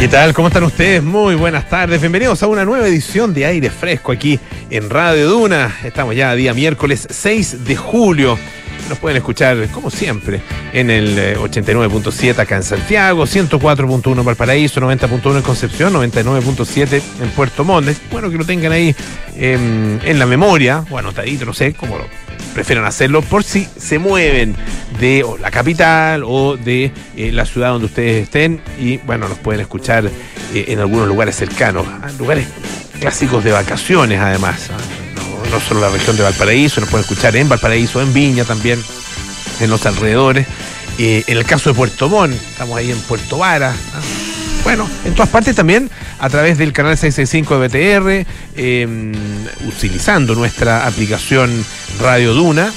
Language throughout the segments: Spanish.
¿Qué tal? ¿Cómo están ustedes? Muy buenas tardes. Bienvenidos a una nueva edición de Aire Fresco aquí en Radio Duna. Estamos ya día miércoles 6 de julio. Nos pueden escuchar, como siempre, en el 89.7 acá en Santiago, 104.1 en Valparaíso, 90.1 en Concepción, 99.7 en Puerto Montt. Bueno, que lo tengan ahí en, en la memoria, bueno, tadito, no sé cómo lo prefieran hacerlo por si se mueven de la capital o de eh, la ciudad donde ustedes estén y bueno, nos pueden escuchar eh, en algunos lugares cercanos, lugares clásicos de vacaciones además, no, no, solo la región de Valparaíso, nos pueden escuchar en Valparaíso, en Viña también, en los alrededores. Eh, en el caso de Puerto Montt, estamos ahí en Puerto Vara. Bueno, en todas partes también a través del canal 665 de BTR, eh, utilizando nuestra aplicación Radio Duna.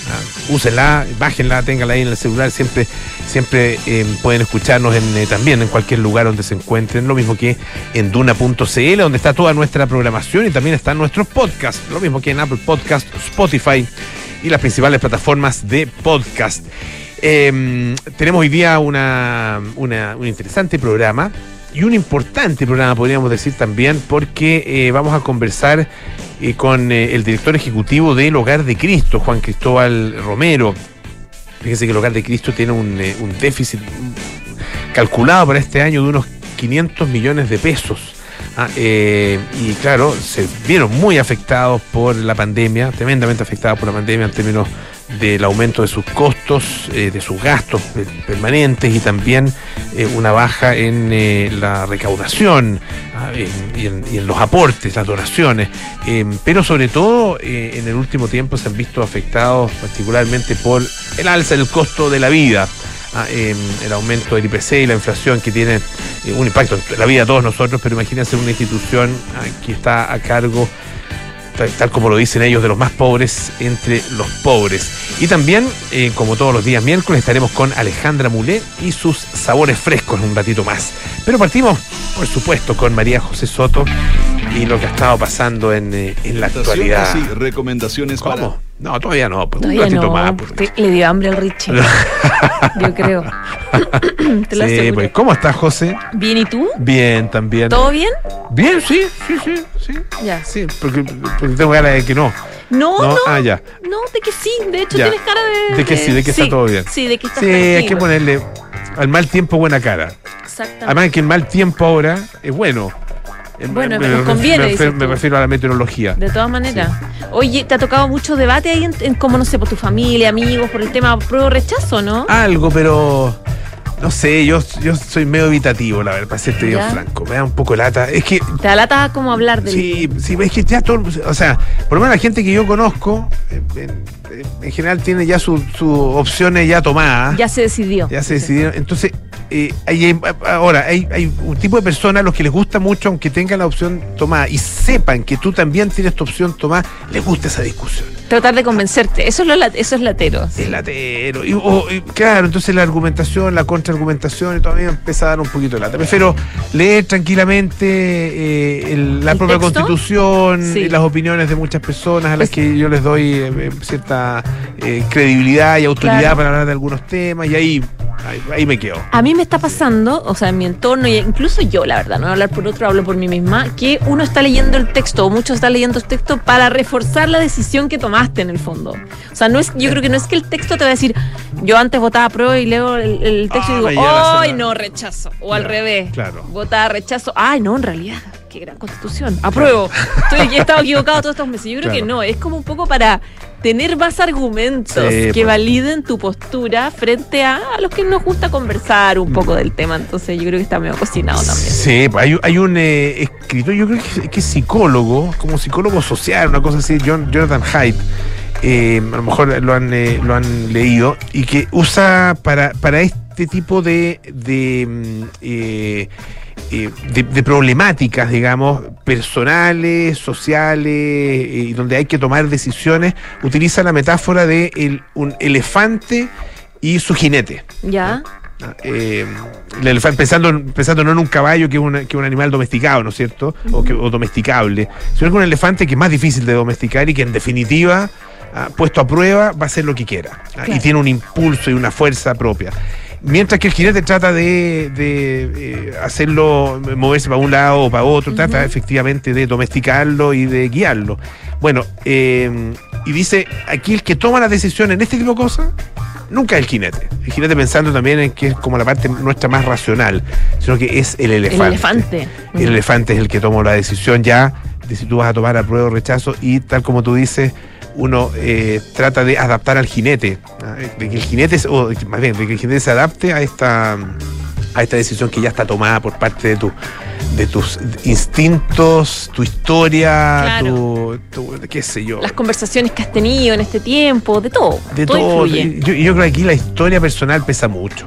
Uh, úsenla, bájenla, ténganla ahí en el celular, siempre, siempre eh, pueden escucharnos en, eh, también en cualquier lugar donde se encuentren, lo mismo que en duna.cl, donde está toda nuestra programación y también están nuestros podcasts, lo mismo que en Apple Podcast, Spotify y las principales plataformas de podcast. Eh, tenemos hoy día una, un interesante programa y un importante programa, podríamos decir también, porque eh, vamos a conversar eh, con eh, el director ejecutivo del Hogar de Cristo, Juan Cristóbal Romero. Fíjense que el Hogar de Cristo tiene un, déficit calculado para este año de unos 500 millones de pesos. Ah, y claro, se vieron muy afectados por la pandemia, tremendamente afectados por la pandemia en términos del aumento de sus costos, eh, de sus gastos permanentes y también eh, una baja en eh, la recaudación ah, y, en, los aportes, las donaciones. pero sobre todo en el último tiempo se han visto afectados particularmente por el alza del costo de la vida. Ah, eh, el aumento del IPC y la inflación que tiene un impacto en la vida de todos nosotros, pero imagínense una institución ah, que está a cargo, tal, como lo dicen ellos, de los más pobres entre los pobres. Y también, eh, como todos los días miércoles, estaremos con Alejandra Mulé y sus sabores frescos un ratito más. Pero partimos, por supuesto, con María José Soto y lo que ha estado pasando en, eh, en la actualidad. Sí, recomendaciones ¿Cómo? para No, todavía no. Pues, Todavía un ratito no, más. le dio hambre al Richie. Yo creo. Te lo Sí, aseguro. pues, ¿Cómo estás, José? Bien, ¿y tú? Bien, también. ¿Todo bien? Bien, sí, sí, sí, sí. Ya. Sí, porque, porque tengo ganas de que no. No, No, no, ah, ya. no, de que sí. De hecho, Ya. tienes cara de. De que sí, de que está todo bien. Sí, de que estás Sí, hay que ponerle al mal tiempo buena cara. Exactamente. Además que el mal tiempo ahora es bueno. Eh, Bueno, me, nos conviene, me, dices refiero, me tú. refiero a la meteorología. De todas maneras. Oye, ¿te ha tocado mucho debate ahí en, en cómo, no sé, por tu familia, amigos, por el tema prueba o rechazo, no? Algo, pero no sé, yo, yo soy medio evitativo, la verdad, para serte bien franco. Me da un poco lata. Es que Te alata como hablar del. Sí, sí, es que ya todo, o sea, por lo menos la gente que yo conozco, en, en general tiene ya sus opciones ya tomadas. Ya se decidió. Ya se decidieron. Entonces, eh, hay- ahora, hay, hay un tipo de personas a los que les gusta mucho, aunque tengan la opción tomada y sepan que tú también tienes tu opción tomada, les gusta esa discusión. Tratar de convencerte. Eso es, lo, eso es latero. El latero. Y, o- y claro, entonces la argumentación, la contraargumentación, y todavía empieza a dar un poquito de lata. Prefiero leer tranquilamente eh, el- la ¿El propia texto? constitución, Sí. y las opiniones de muchas personas a las Pues- que yo les doy eh, eh, cierta eh, credibilidad y autoridad Claro. para hablar de algunos temas, y ahí, ahí, ahí me quedo. A mí me está pasando, o sea, en mi entorno, y incluso yo, la verdad, no voy a hablar por otro, hablo por mí misma, que uno está leyendo el texto, o muchos están leyendo el texto para reforzar la decisión que tomaste en el fondo. O sea, no es, yo creo que no es que el texto te va a decir, yo antes votaba pro y leo el, el texto Ah, y me digo, ¡ay, cena". no, rechazo! O al revés, claro. votaba rechazo, ¡ay, no, en realidad! ¡Qué gran constitución! ¡Apruebo! Estoy, he estado equivocado todos estos meses. Yo creo que no, es como un poco para tener más argumentos Sí, que pues. validen tu postura frente a, a los que nos gusta conversar un poco del tema. Entonces yo creo que está medio cocinado también. Sí, pues hay, hay un eh, escritor, yo creo que, que es psicólogo, como psicólogo social, una cosa así, John, Jonathan Haidt. eh, a lo mejor lo han, eh, lo han leído, y que usa para, para este tipo de, de, mm, eh, de, de problemáticas, digamos, personales, sociales, eh, y donde hay que tomar decisiones, utiliza la metáfora de el- un elefante y su jinete. ¿Ya? Eh, el elefante, pensando, en- pensando no en un caballo que es, una- que un animal domesticado, ¿no es cierto? O, que, o domesticable, sino que un elefante que es más difícil de domesticar y que en definitiva, ah, puesto a prueba, va a hacer lo que quiera. ah, Y tiene un impulso y una fuerza propia. Mientras que el jinete trata de, de, eh, hacerlo moverse para un lado o para otro, trata efectivamente de domesticarlo y de guiarlo. Bueno, eh, y dice, aquí el que toma la decisión en este tipo de cosas, nunca es el jinete. El jinete pensando también en que es como la parte nuestra más racional, sino que es el elefante. El elefante. El elefante es el que toma la decisión ya de si tú vas a tomar apruebo o rechazo y tal como tú dices, uno eh, trata de adaptar al jinete, ¿ah? de que el jinete, o más bien, de que el jinete se adapte a esta, a esta decisión que ya está tomada por parte de tu de tus instintos, tu historia, Claro. tu, tu- qué sé yo. Las conversaciones que has tenido en este tiempo, de todo. de todo, todo. Yo, yo creo que aquí la historia personal pesa mucho.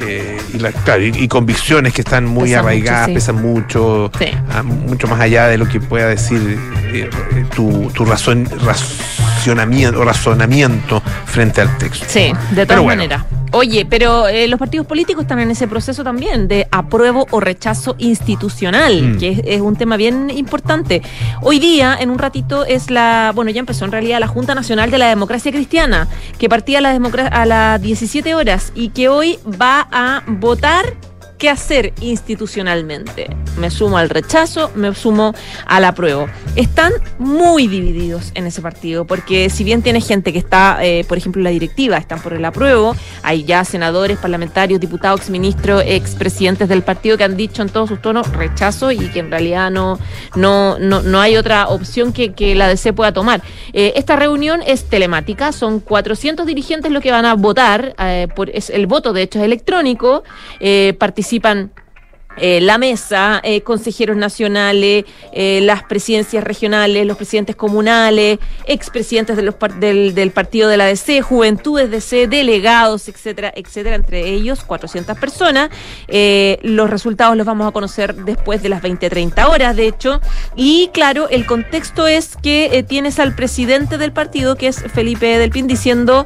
Eh, y, la- claro, y, y convicciones que están muy Pesan arraigadas, mucho, sí. pesan mucho, Sí. ah, mucho más allá de lo que pueda decir eh, eh, tu, tu razón, racionamiento, o razonamiento frente al texto. Sí, de todas bueno. maneras. Oye, pero eh, los partidos políticos están en ese proceso también de apruebo o rechazo institucional, Mm. que es, es un tema bien importante. Hoy día, en un ratito, es la, bueno, ya empezó en realidad la Junta Nacional de la Democracia Cristiana, que partía a, la a las 17 horas y que hoy va a votar qué hacer institucionalmente. Me sumo al rechazo, me sumo al apruebo. Están muy divididos en ese partido, porque si bien tiene gente que está, eh, por ejemplo, en la directiva, están por el apruebo, hay ya senadores, parlamentarios, diputados, exministros, expresidentes del partido que han dicho en todos sus tonos rechazo y que en realidad no, no, no, no hay otra opción que, que la DC pueda tomar. Eh, esta reunión es telemática, son 400 dirigentes los que van a votar, eh, es, el voto de hecho es electrónico, eh, participan eh, la mesa, eh, consejeros nacionales, eh, las presidencias regionales, los presidentes comunales, expresidentes de del, partido de la DC, juventudes DC, delegados, etcétera, etcétera, entre ellos 400 personas. Los resultados los vamos a conocer después de las 20, 30 horas, de hecho. Y claro, el contexto es que tienes al presidente del partido, que es Felipe Del Pin, diciendo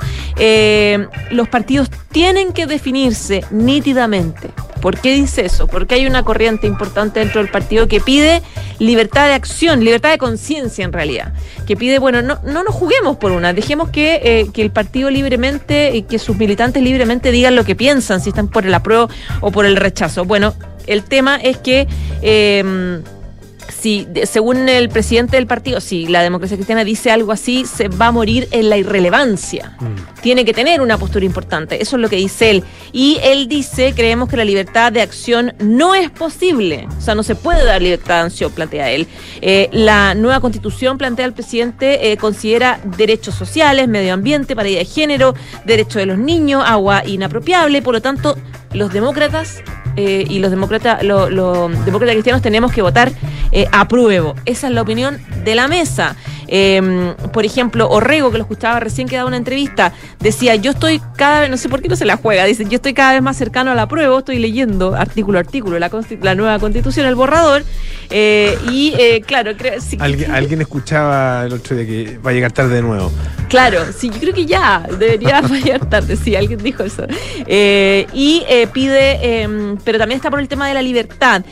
los partidos tienen que definirse nítidamente. ¿Por qué dice eso? Porque hay una corriente importante dentro del partido que pide libertad de acción, libertad de conciencia en realidad, que pide, bueno, no, no nos juguemos por una, dejemos que, eh, que el partido libremente y que sus militantes libremente digan lo que piensan, si están por el apruebo o por el rechazo. Bueno, el tema es que... eh, si, según el presidente del partido, si la democracia cristiana dice algo así, se va a morir en la irrelevancia. Tiene que tener una postura importante. Eso es lo que dice él. Y él dice, creemos que la libertad de acción no es posible. O sea, no se puede dar libertad de acción, plantea él. Eh, la nueva constitución, plantea el presidente, eh, considera derechos sociales, medio ambiente, paridad de género, derechos de los niños, agua inapropiable. Por lo tanto, los demócratas eh, y los demócratas, lo- cristianos tenemos que votar eh, apruebo. Esa es la opinión de la mesa. Eh, por ejemplo, Orrego, que lo escuchaba recién que daba una entrevista, decía, yo estoy cada vez, no sé por qué no se la juega, dice, yo estoy cada vez más cercano al apruebo, estoy leyendo artículo a artículo la, la nueva constitución, el borrador, eh, y eh, claro, creo, sí, Alguien, alguien escuchaba el otro día que va a llegar tarde de nuevo. Claro, sí, yo creo que ya debería fallar tarde, sí, alguien dijo eso. Eh, y eh, pide, eh, pero también está por el tema de la libertad.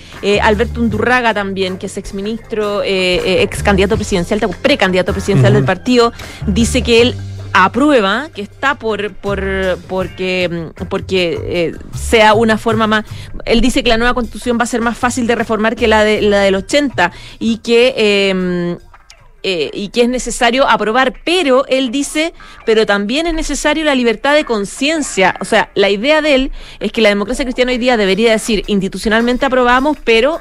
Alberto Undurraga también, que es exministro, ex candidato presidencial, precandidato presidencial Ujú. del partido, dice que él aprueba que está por por porque mm, porque eh, sea una forma más él dice que la nueva constitución va a ser más fácil de reformar que la de la del 80 y que eh, eh, y que es necesario aprobar, pero él dice, pero también es necesario la libertad de conciencia. O sea, la idea de él es que la democracia cristiana hoy día debería decir, institucionalmente aprobamos, pero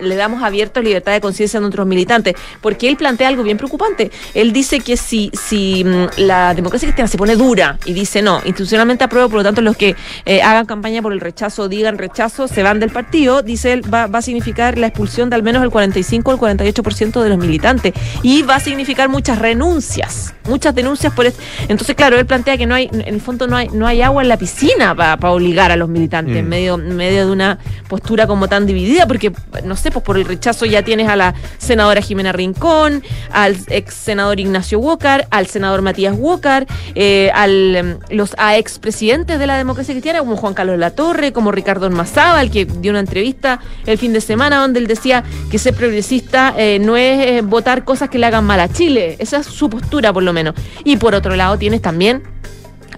le damos abierto libertad de conciencia a nuestros militantes, porque él plantea algo bien preocupante. Él dice que si, si mm, la democracia cristiana se pone dura y dice no, institucionalmente apruebo, por lo tanto los que eh, hagan campaña por el rechazo digan rechazo se van del partido, dice él, va, va a significar la expulsión de al menos el 45 o el 48% de los militantes y va a significar muchas renuncias, muchas denuncias por esto. Entonces, claro, él plantea que no hay, en el fondo no hay, no hay agua en la piscina para obligar a los militantes Mm. en medio, en medio de una postura como tan dividida, porque no sé, pues por el rechazo ya tienes a la senadora Jimena Rincón, al ex senador Ignacio Walker, al senador Matías Walker, eh, al em, los a expresidentes de la democracia cristiana, como Juan Carlos Latorre, como Ricardo Ormazábal, que dio una entrevista el fin de semana donde él decía que ser progresista eh, no es eh, votar cosas que le hagan mal a Chile. Esa es su postura, por lo menos. Y por otro lado, tienes también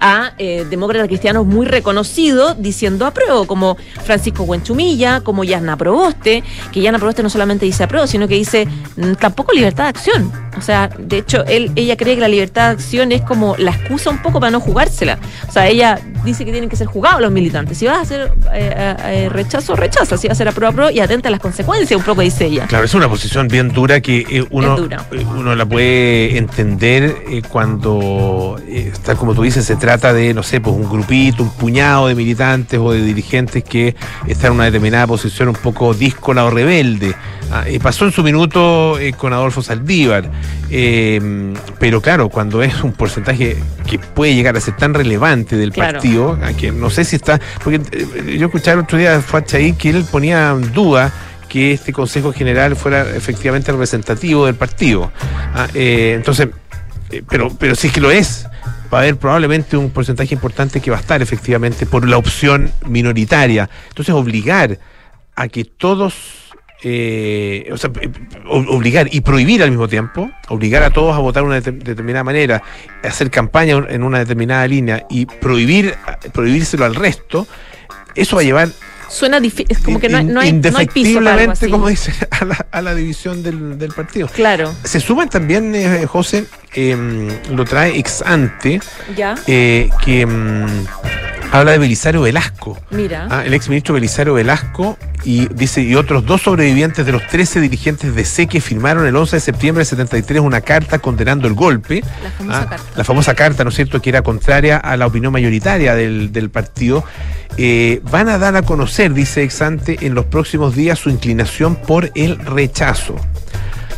a eh, demócratas cristianos muy reconocidos diciendo apruebo, como Francisco Huenchumilla, como Yasna Proboste, que Yasna Proboste no solamente dice apruebo, sino que dice mm, tampoco libertad de acción. O sea, de hecho, él, ella cree que la libertad de acción es como la excusa un poco para no jugársela. O sea, ella dice que tienen que ser jugados los militantes. Si vas a hacer eh, eh, rechazo, rechaza. Si vas a hacer apruebo, apruebo y atenta a las consecuencias, un poco dice ella. Claro, es una posición bien dura que eh, uno, eh, uno la puede entender eh, cuando, eh, tal como tú dices, se trata de, no sé, pues un grupito, un puñado de militantes o de dirigentes que están en una determinada posición un poco díscola o rebelde. Ah, eh, pasó en su minuto eh, con Adolfo Saldívar, eh, pero claro, cuando es un porcentaje que puede llegar a ser tan relevante del Claro. partido, a que no sé si está, porque eh, yo escuché el otro día a Fuacha ahí que él ponía en duda que este Consejo General fuera efectivamente representativo del partido. Ah, eh, entonces, pero, pero sí que lo es. Va a haber probablemente un porcentaje importante que va a estar efectivamente por la opción minoritaria. Entonces, obligar a que todos, eh, o sea, ob- obligar y prohibir al mismo tiempo, obligar a todos a votar de una deter- determinada manera, hacer campaña en una determinada línea y prohibir, prohibírselo al resto, eso va a llevar Suena difícil, es como que no hay, in- no hay, no hay piso para algo indefectiblemente, así. como dice, a la, a la división del, del partido. Claro, Se suman también, eh, José, em, lo trae ex ante, ya, eh, que em, habla de Belisario Velasco. mira. Ah, el ex ministro Belisario Velasco y dice y otros dos sobrevivientes de los 13 dirigentes de C que firmaron el 11 de septiembre del 73 una carta condenando el golpe. La famosa Ah, carta. La famosa carta, ¿no es cierto?, que era contraria a la opinión mayoritaria del, del partido. Eh, van a dar a conocer, dice Exante, en los próximos días su inclinación por el rechazo.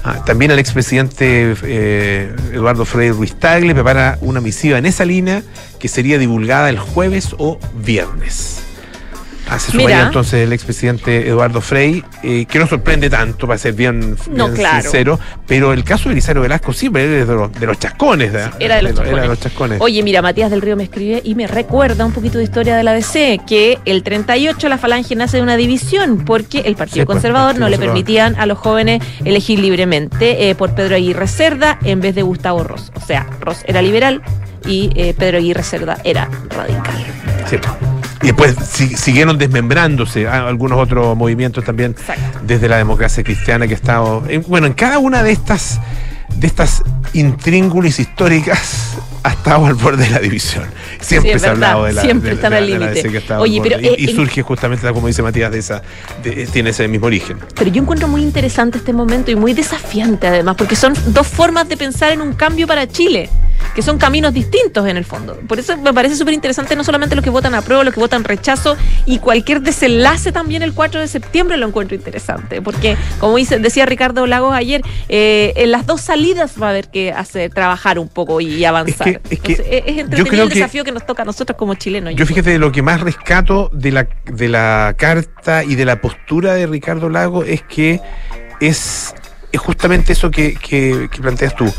Ah, también el expresidente eh, Eduardo Frei Ruiz Tagle prepara una misiva en esa línea que sería divulgada el jueves o viernes. Se sumaría Mira. entonces el expresidente Eduardo Frei, eh, que no sorprende tanto, para ser bien, No, bien claro. sincero, pero el caso de Belisario Velasco sí, pero él es de los, de los chascones. Era de los Era chascones. de los chascones. Oye, mira, Matías del Río me escribe y me recuerda un poquito de historia de la DC, que el 38 la falange nace de una división, porque el Partido Sí, Conservador Partido no le permitían a los jóvenes elegir libremente eh, por Pedro Aguirre Cerda en vez de Gustavo Ross. O sea, Ross era liberal y eh, Pedro Aguirre Cerda era radical. Sí. Y después si- siguieron desmembrándose ah, algunos otros movimientos también Exacto. desde la democracia cristiana que ha estado. en- bueno, en cada una de estas de estas intríngulis históricas ha estado al borde de la división. Siempre Sí, se ha hablado de la siempre de- están de- al límite. Oye, y, y eh, surge justamente, como dice Matías, de esa, de- tiene ese mismo origen. Pero yo encuentro muy interesante este momento y muy desafiante además, porque son dos formas de pensar en un cambio para Chile, que son caminos distintos en el fondo. Por eso me parece súper interesante no solamente los que votan a prueba, los que votan rechazo y cualquier desenlace también el 4 de septiembre lo encuentro interesante, porque como dice, decía Ricardo Lagos ayer, eh, en las dos salidas va a haber que hacer, trabajar un poco y avanzar. Es que- es que Entonces, es, yo entretenido creo el desafío que nos toca a nosotros como chilenos. Yo fíjate, lo que más rescato de la, de la carta y de la postura de Ricardo Lago es que es, es justamente eso que, que- que planteas tú,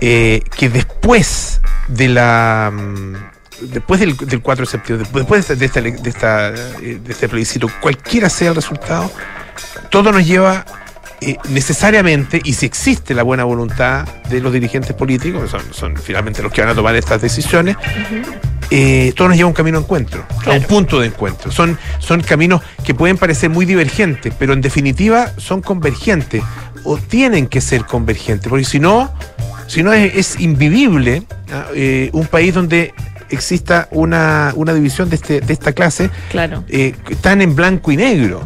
eh, que después de la... mm, Después del, del 4 de septiembre, después de, esta, de, esta, eh, de este plebiscito, cualquiera sea el resultado, todo nos lleva eh, necesariamente, y si existe la buena voluntad de los dirigentes políticos, que son, son finalmente los que van a tomar estas decisiones, eh, todo nos lleva a un camino de encuentro, a un punto de encuentro. Son, son caminos que pueden parecer muy divergentes, pero en definitiva son convergentes, o tienen que ser convergentes, porque si no, si no es, es invivible. Eh, un país donde exista una, una división de, este, de esta clase Claro. eh, tan en blanco y negro.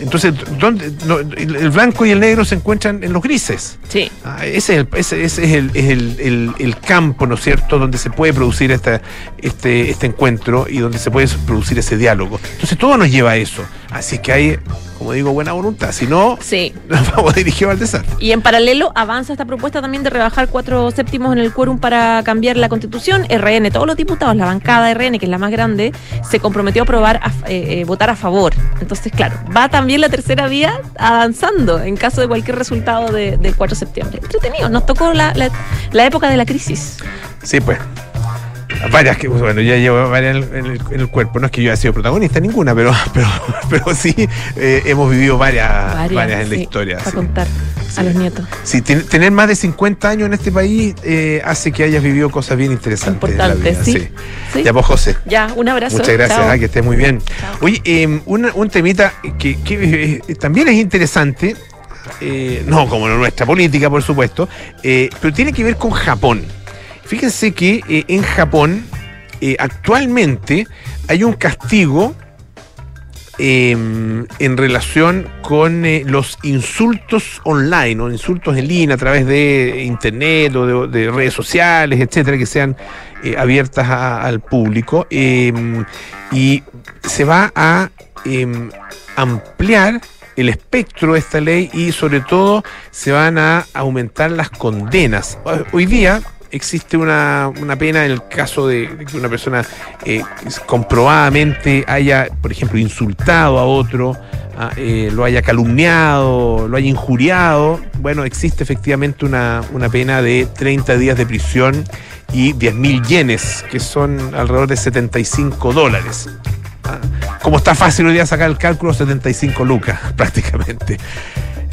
Entonces, ¿dónde, no, el blanco y el negro se encuentran en los grises. Sí. Ah, ese es, el, ese, ese es, el, es el- el- el campo, ¿no es cierto?, donde se puede producir esta, este, este encuentro y donde se puede producir ese diálogo. Entonces, todo nos lleva a eso. Así que hay, como digo, buena voluntad. Si no, Sí. nos vamos dirigidos al desastre. Y en paralelo avanza esta propuesta también de rebajar cuatro séptimos en el quórum para cambiar la constitución. RN, todos los diputados, la bancada RN, que es la más grande, se comprometió a aprobar, a, eh, eh, votar a favor. Entonces, claro, va también la tercera vía avanzando en caso de cualquier resultado de- del 4 de septiembre. Entretenido, nos tocó la, la- la época de la crisis. Sí, pues. Varias que, bueno, ya llevo varias en el, en el cuerpo. No es que yo haya sido protagonista ninguna, pero, pero, pero sí eh, hemos vivido varias, varias, en la historia. Para sí. contar Sí. a los nietos. Sí, ten- tener más de 50 años en este país eh, hace que hayas vivido cosas bien interesantes. en la Importante, vida, sí. Ya, pues, José. Ya, un abrazo. Muchas gracias, ah, que estés muy bien. Chao. Oye, eh, una- un temita que, que, eh, también es interesante, no como nuestra política, por supuesto, pero tiene que ver con Japón. Fíjense que eh, en Japón eh, actualmente hay un castigo eh, en relación con eh, los insultos online o insultos en línea a través de internet o de, de redes sociales, etcétera, que sean abiertas al público. eh, y se va a eh, ampliar el espectro de esta ley y sobre todo se van a aumentar las condenas. Hoy día existe una, una pena en el caso de, que una persona eh, comprobadamente haya, por ejemplo, insultado a otro, ah, eh, lo haya calumniado, lo haya injuriado. Bueno, existe efectivamente una, una pena de 30 días de prisión y 10 mil yenes, que son alrededor de 75 dólares. Ah, Como está fácil hoy día sacar el cálculo, 75 lucas prácticamente.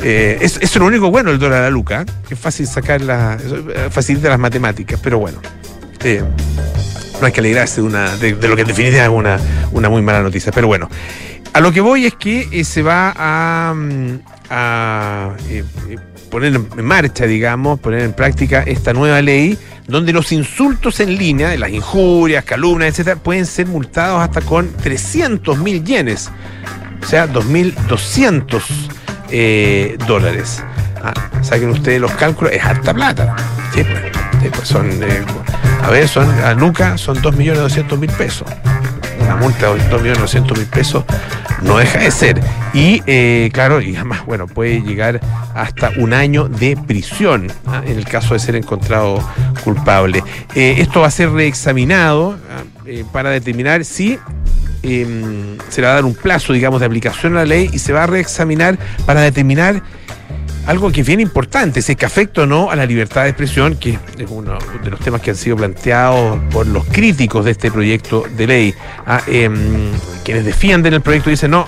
Eh, es- es lo único bueno el dólar a la luca, que es fácil sacar la, eso, eh, facilita las matemáticas, pero bueno. eh, no hay que alegrarse de, una, de, lo que en definitiva es una, una muy mala noticia. Pero bueno, a lo que voy es que eh, se va a, mm, eh, poner en marcha, digamos, poner en práctica esta nueva ley donde los insultos en línea, las injurias, calumnias, etcétera, pueden ser multados hasta con 300 mil yenes, o sea, 2.200 eh, dólares. Ah, saquen ustedes los cálculos, es harta plata. Sí, pues, pues son, eh, a ver, son a Luca son 2.200.000 pesos. Una multa de 2.200.000 pesos no deja de ser. Y eh, claro, y además, bueno, puede llegar hasta un año de prisión ah, en el caso de ser encontrado culpable. Esto va a ser reexaminado ah, para determinar si eh, se le va a dar un plazo, digamos, de aplicación a la ley y se va a reexaminar para determinar algo que es bien importante, si es que afecta o no a la libertad de expresión, que es uno de los temas que han sido planteados por los críticos de este proyecto de ley. Ah, em, quienes defienden el proyecto dicen, no,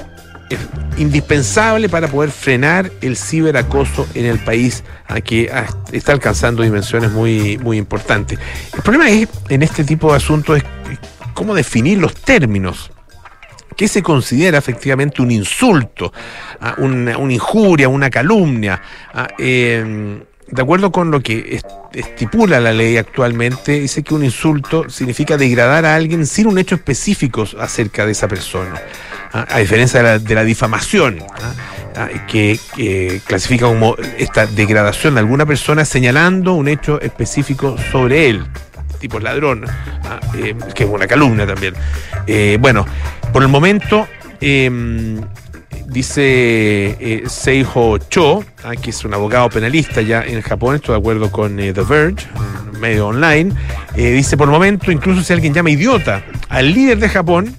es indispensable para poder frenar el ciberacoso en el país, ah, que ah, está alcanzando dimensiones muy, muy importantes. El problema es, en este tipo de asuntos es cómo definir los términos. ¿Qué se considera efectivamente un insulto, ah, una, injuria, una calumnia? Ah, eh, de acuerdo con lo que est- estipula la ley actualmente, dice que un insulto significa degradar a alguien sin un hecho específico acerca de esa persona. Ah, a diferencia de la, difamación, que, que clasifica como esta degradación de alguna persona señalando un hecho específico sobre él tipo ladrón, ah, eh, que es una calumnia también. Eh, bueno, por el momento, eh, dice eh, Seiho Cho, ah, que es un abogado penalista ya en Japón, esto de acuerdo con The Verge, medio online, dice por el momento, incluso si alguien llama idiota al líder de Japón,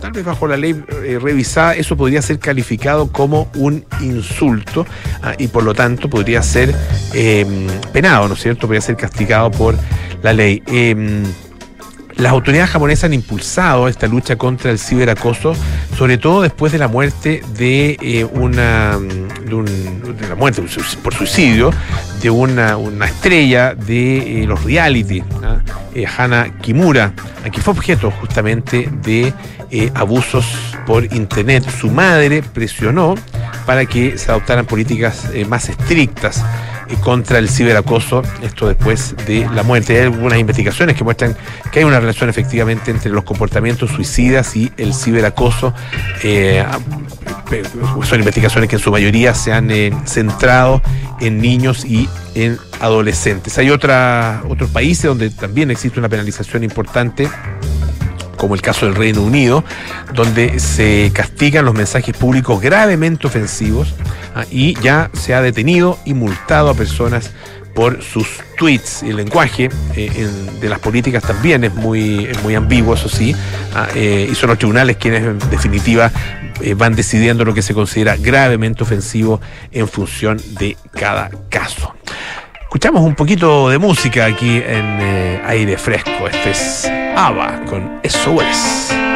tal vez bajo la ley revisada, eso podría ser calificado como un insulto ah, y por lo tanto podría ser eh, penado, ¿no es cierto? Podría ser castigado por la ley. Eh, las autoridades japonesas han impulsado esta lucha contra el ciberacoso, sobre todo después de la muerte de eh, una de, un- la muerte por suicidio de una, una estrella de eh, los reality, ¿ah? Eh, Hana Kimura, que fue objeto justamente de eh, abusos por internet. Su madre presionó para que se adoptaran políticas eh, más estrictas contra el ciberacoso, esto después de la muerte. Hay algunas investigaciones que muestran que hay una relación efectivamente entre los comportamientos suicidas y el ciberacoso. Eh, son investigaciones que en su mayoría se han eh, centrado en niños y en adolescentes. Hay otros países donde también existe una penalización importante como el caso del Reino Unido, donde se castigan los mensajes públicos gravemente ofensivos ah, y ya se ha detenido y multado a personas por sus tweets. El lenguaje eh, de las políticas también es muy, muy ambiguo, eso sí, ah, eh, y son los tribunales quienes en definitiva eh, van decidiendo lo que se considera gravemente ofensivo en función de cada caso. Escuchamos un poquito de música aquí en eh, aire fresco. Este es Ava con SOS.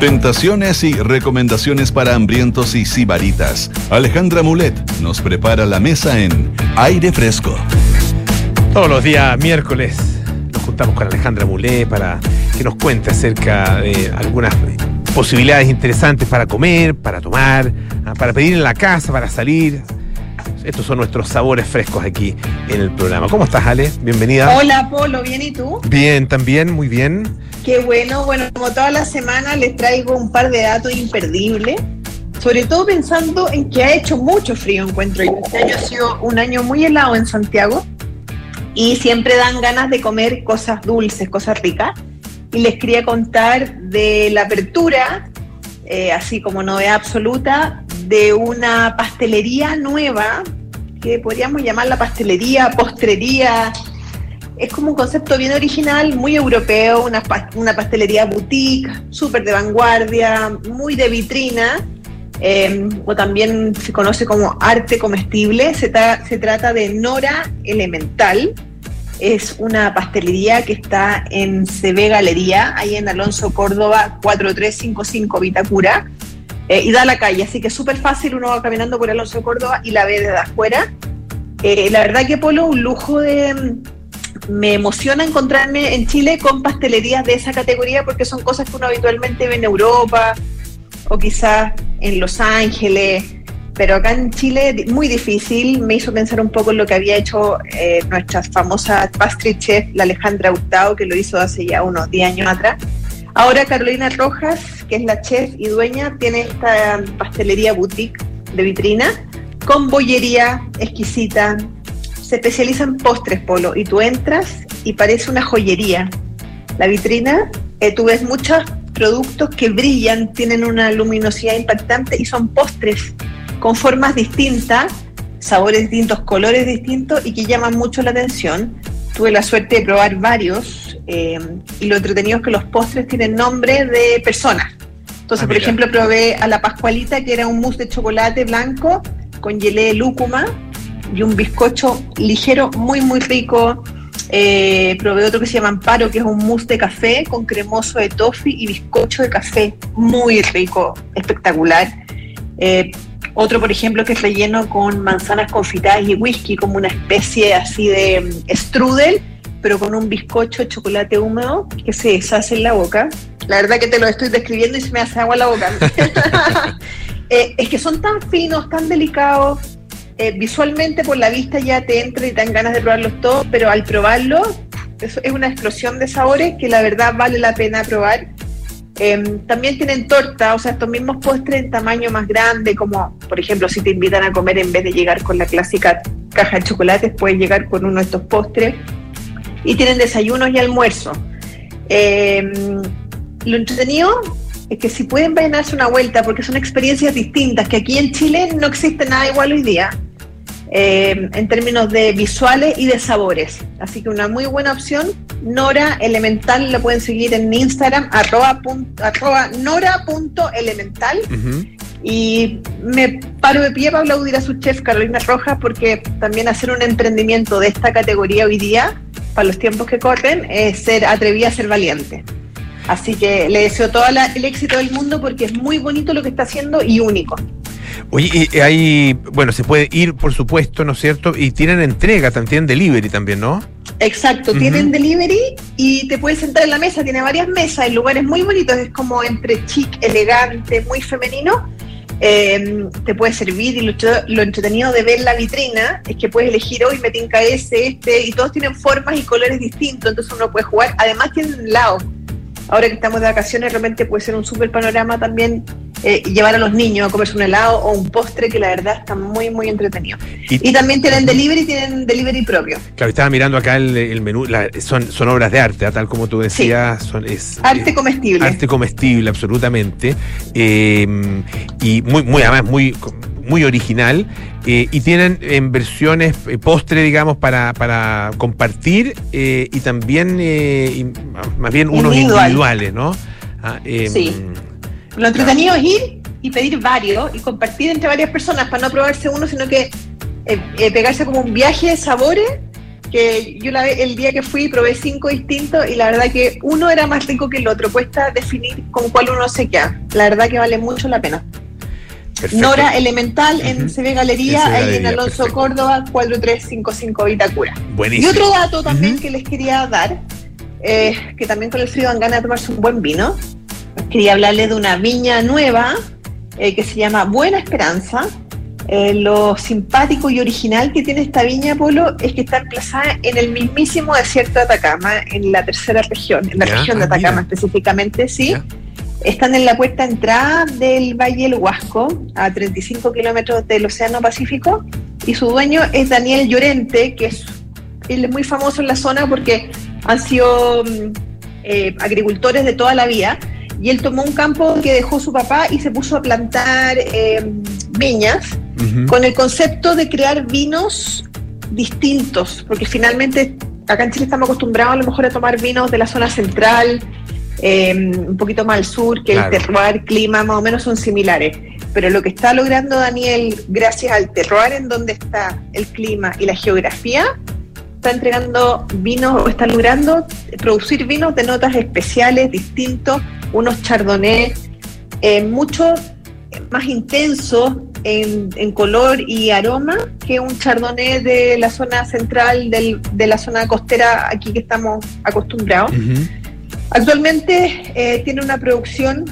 Tentaciones y recomendaciones para hambrientos y sibaritas. Alejandra Mulet nos prepara la mesa en Aire Fresco. Todos los días miércoles nos juntamos con Alejandra Mulé para que nos cuente acerca de algunas posibilidades interesantes para comer, para tomar, ah, para pedir en la casa, para salir. Estos son nuestros sabores frescos aquí en el programa. ¿Cómo estás, Ale? Bienvenida. Hola Polo, ¿bien y tú? Bien, también, muy bien. Qué bueno, bueno, como toda la semana les traigo un par de datos imperdibles, sobre todo pensando en que ha hecho mucho frío, encuentro yo. Este año ha sido un año muy helado en Santiago y siempre dan ganas de comer cosas dulces, cosas ricas. Y les quería contar de la apertura, eh, así como novedad absoluta, de una pastelería nueva que podríamos llamar la pastelería, postrería, es como un concepto bien original, muy europeo, una, una pastelería boutique, súper de vanguardia, muy de vitrina, eh, o también se conoce como arte comestible. Se, tra- se trata de Nora Elemental. Es una pastelería que está en CB Galería, ahí en Alonso Córdoba 4355 Vitacura. Eh, y da a la calle, así que es súper fácil, uno va caminando por Alonso Córdoba y la ve desde afuera. Eh, la verdad que Polo, un lujo de, me emociona encontrarme en Chile con pastelerías de esa categoría porque son cosas que uno habitualmente ve en Europa o quizás en Los Ángeles, pero acá en Chile muy difícil. Me hizo pensar un poco en lo que había hecho eh, nuestra famosa pastry chef, la Alejandra Hurtado, que lo hizo hace ya unos 10 años atrás. Ahora Carolina Rojas, que es la chef y dueña, tiene esta pastelería boutique de vitrina con bollería exquisita. Se especializa en postres, Polo, y tú entras y parece una joyería. La vitrina, eh, tú ves muchos productos que brillan, tienen una luminosidad impactante y son postres con formas distintas, sabores distintos, colores distintos y que llaman mucho la atención. Tuve la suerte de probar varios eh, y lo entretenido es que los postres tienen nombre de personas. Entonces, Ah, por ejemplo, probé a la Pascualita, que era un mousse de chocolate blanco con gelé de lúcuma y un bizcocho ligero, muy, muy rico. Eh, probé otro que se llama Amparo, que es un mousse de café con cremoso de toffee y bizcocho de café. Muy rico, espectacular. Eh, otro, por ejemplo, que es relleno con manzanas confitadas y whisky, como una especie así de mm, strudel, pero con un bizcocho de chocolate húmedo que se deshace en la boca. La verdad que te lo estoy describiendo y se me hace agua la boca. Eh, es que son tan finos, tan delicados. eh, visualmente por la vista ya te entra y te dan ganas de probarlos todos, pero al probarlo es, es una explosión de sabores que la verdad vale la pena probar. Eh, también tienen torta, o sea, estos mismos postres en tamaño más grande, como por ejemplo si te invitan a comer en vez de llegar con la clásica caja de chocolates, puedes llegar con uno de estos postres. Y tienen desayunos y almuerzos. Eh, lo entretenido es que si pueden vayan darse una vuelta, porque son experiencias distintas, que aquí en Chile no existe nada igual hoy día, eh, en términos de visuales y de sabores. Así que una muy buena opción. Nora Elemental la pueden seguir en Instagram, arroba, punto- arroba nora.elemental. Ujú. Y me paro de pie para aplaudir a su chef Carolina Rojas porque también hacer un emprendimiento de esta categoría hoy día, para los tiempos que corren, es ser atrevida a ser valiente. Así que le deseo todo el éxito del mundo porque es muy bonito lo que está haciendo y único. Oye, y hay, bueno, se puede ir, por supuesto, ¿no es cierto? Y tienen entrega, también delivery también, ¿no? Exacto, tienen delivery y te puedes sentar en la mesa, tiene varias mesas, en lugares muy bonitos, es como entre chic, elegante, muy femenino. Eh, te puede servir y lo, lo entretenido de ver la vitrina es que puedes elegir hoy me tinca ese, este, y todos tienen formas y colores distintos, entonces uno puede jugar. Además tienen helado. Ahora que estamos de vacaciones, realmente puede ser un súper panorama también eh, llevar a los niños a comerse un helado o un postre que la verdad está muy, muy entretenido. Y- Y también tienen delivery, tienen delivery propio. Claro, estaba mirando acá el, el menú, la- son, son obras de arte, ¿ah? tal como tú decías, son, es Arte comestible. arte comestible, absolutamente, eh, y muy, muy, además, muy, muy original, eh, y tienen en versiones eh, postre, digamos, para, para compartir, eh, y también, eh, y más bien unos Individual. individuales, ¿no? Ah, eh, Sí. Lo entretenido es ir y pedir varios y compartir entre varias personas para no probarse uno, sino que pegarse como un viaje de sabores. Que yo la, el día que fui probé cinco distintos y la verdad que uno era más rico que el otro. Cuesta definir con cuál uno se queda. La verdad que vale mucho la pena. Perfecto. Nora Elemental en. CB Galería, En ahí en Alonso perfecto. Córdoba, 4355 Vitacura. Y Buenísimo. otro dato también que les quería dar, eh, que también con el frío dan ganas de tomarse un buen vino. Quería hablarles de una viña nueva eh, que se llama Buena Esperanza. Eh, lo simpático y original que tiene esta viña, Polo, es que está emplazada en el mismísimo desierto de Atacama, en la tercera región, en la Ya, región de ah, Atacama mira. específicamente, sí. Ya. Están en la puerta entrada del Valle del Huasco, a 35 kilómetros del Océano Pacífico, y su dueño es Daniel Llorente, que es, él es muy famoso en la zona porque han sido mm, eh, agricultores de toda la vida, y él tomó un campo que dejó su papá y se puso a plantar eh, viñas con el concepto de crear vinos distintos, porque finalmente acá en Chile estamos acostumbrados a lo mejor a tomar vinos de la zona central, eh, un poquito más al sur, que Claro. el terroir, clima más o menos son similares. Pero lo que está logrando Daniel, gracias al terroir en donde está el clima y la geografía, está entregando vinos, o está logrando producir vinos de notas especiales, distintos, unos chardonnay, eh, mucho más intensos en, en color y aroma que un chardonnay de la zona central del- de la zona costera aquí que estamos acostumbrados. Ujú. Actualmente eh, tiene una producción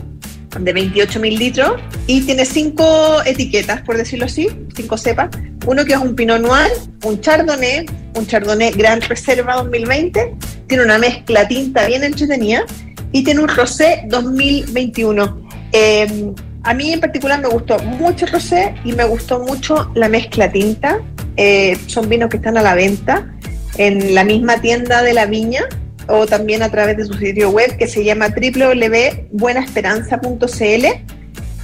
de 28 mil litros y tiene cinco etiquetas, por decirlo así, cinco cepas. Uno que es un Pinot Noir, un Chardonnay, un Chardonnay Gran Reserva 2020, tiene una mezcla tinta bien entretenida y tiene un Rosé 2021. Eh, a mí en particular me gustó mucho el Rosé y me gustó mucho la mezcla tinta. Eh, son vinos que están a la venta en la misma tienda de la viña o también a través de su sitio web que se llama www.buenaesperanza.cl.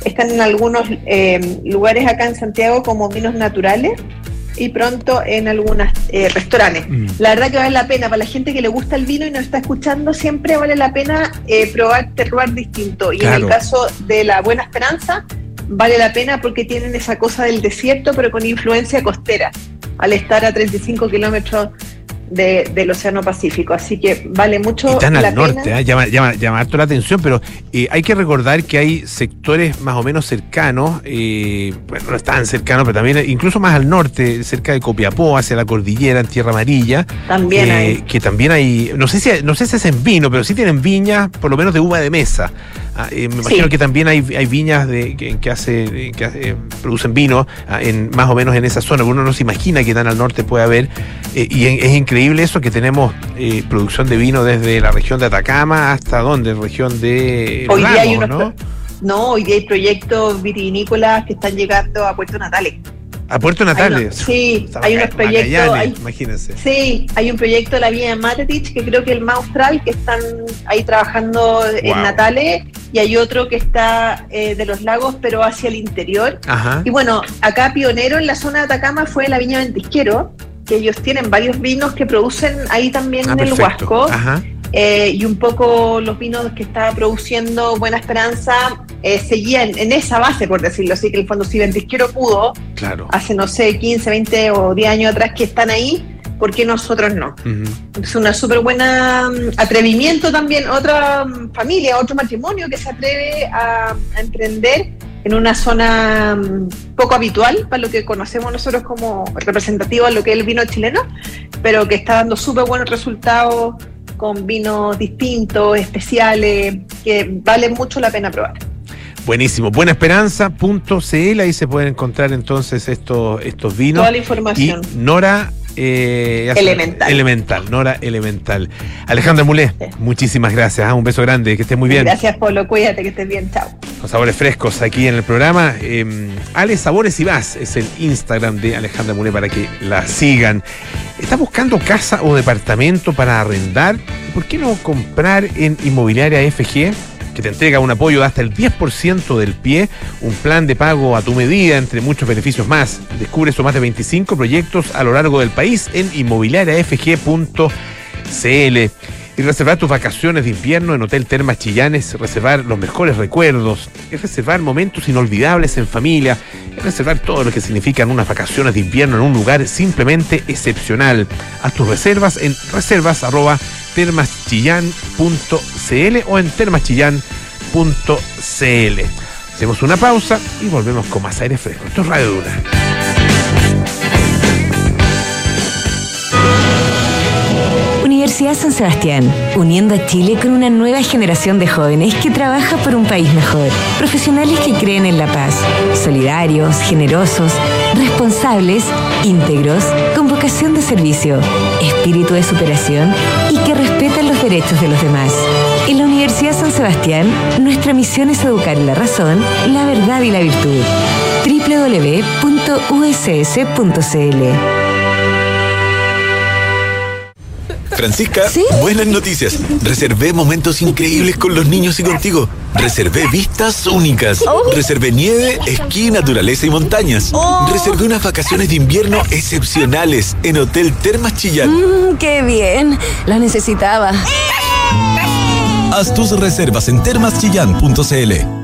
Están en algunos eh, lugares acá en Santiago como vinos naturales y pronto en algunos restaurantes. Mm. La verdad que vale la pena, para la gente que le gusta el vino y nos está escuchando, siempre vale la pena eh, probar terroir distinto. Y en el caso de la Buena Esperanza, vale la pena porque tienen esa cosa del desierto, pero con influencia costera, al estar a 35 kilómetros de- del Océano Pacífico. Así que vale mucho Y tan la al norte, pena. ¿ah? llama, llama, llama harto la atención, pero eh, hay que recordar que hay sectores más o menos cercanos, eh, bueno, no están cercanos, pero también incluso más al norte, cerca de Copiapó, hacia la cordillera, en Tierra Amarilla, También eh, hay. que también hay, no sé si no sé si hacen vino, pero sí tienen viñas, por lo menos de uva de mesa. Ah, eh, me imagino Sí. que también hay, hay viñas de, que, que hace, que hace- eh, producen vino ah, en más o menos en esa zona. Uno no se imagina que tan al norte puede haber. eh, y es, es increíble eso que tenemos eh, producción de vino desde la región de Atacama hasta dónde, región de Hoy día hay unos ¿no? No, hoy día hay proyectos vitivinícolas que están llegando a Puerto Natales. A Puerto Natales. sí, hay unos proyectos. Hay- imagínense. Sí, hay un proyecto de la vía de Matetich que creo que el más austral que están ahí trabajando Wow. en Natales y hay otro que está eh, de los lagos pero hacia el interior. Ajá. Y bueno, acá pionero en la zona de Atacama fue la viña Ventisquero, que ellos tienen varios vinos que producen ahí también Ah, en el. Huasco. Ajá. Eh, y un poco los vinos que estaba produciendo Buena Esperanza eh, seguían en esa base, por decirlo así, que el fondo si Ventisquero pudo, Claro. hace no sé, 15, 20 o 10 años atrás que están ahí, ¿por qué nosotros no? Ujú. Es una súper buena mm, atrevimiento también, otra mm, familia, otro matrimonio que se atreve a, a emprender en una zona mm, poco habitual para lo que conocemos nosotros como representativo a lo que es el vino chileno, pero que está dando súper buenos resultados con vinos distintos, especiales, que vale mucho la pena probar. Buenísimo. Buenaesperanza.cl, ahí se pueden encontrar entonces estos, estos vinos. Toda la Y información. Nora eh, Elemental. Elemental, Nora Elemental. Alejandra Mulé, Sí. muchísimas gracias. ah, Un beso grande, que estés muy bien. Gracias, Polo. Cuídate, que estés bien. Chao. Con sabores frescos aquí en el programa. Eh, Ale Sabores y Más es el Instagram de Alejandra Mulé para que la sigan. ¿Estás buscando casa o departamento para arrendar? ¿Por qué no comprar en Inmobiliaria FG? Que te entrega un apoyo de hasta el 10% del pie, un plan de pago a tu medida, entre muchos beneficios más. Descubre estos más de 25 proyectos a lo largo del país en inmobiliariafg.cl. Y reservar tus vacaciones de invierno en Hotel Termas Chillán es reservar los mejores recuerdos, es reservar momentos inolvidables en familia, es reservar todo lo que significan unas vacaciones de invierno en un lugar simplemente excepcional. Haz tus reservas en reservas termaschillán.cl o en termaschillán.cl. Hacemos una pausa y volvemos con más aire fresco. Esto es Radio Duna. Universidad San Sebastián, uniendo a Chile con una nueva generación de jóvenes que trabaja por un país mejor. Profesionales que creen en la paz, solidarios, generosos, responsables, íntegros, con vocación de servicio, espíritu de superación y derechos de los demás. En la Universidad San Sebastián, nuestra misión es educar en la razón, la verdad y la virtud. www.uss.cl Francisca, ¿Sí? buenas noticias. Reservé momentos increíbles con los niños y contigo. Reservé vistas únicas. Reservé nieve, esquí, naturaleza y montañas. Reservé unas vacaciones de invierno excepcionales en Hotel Termas Chillán. Mm, ¡Qué bien! Lo necesitaba. Haz tus reservas en termaschillán.cl.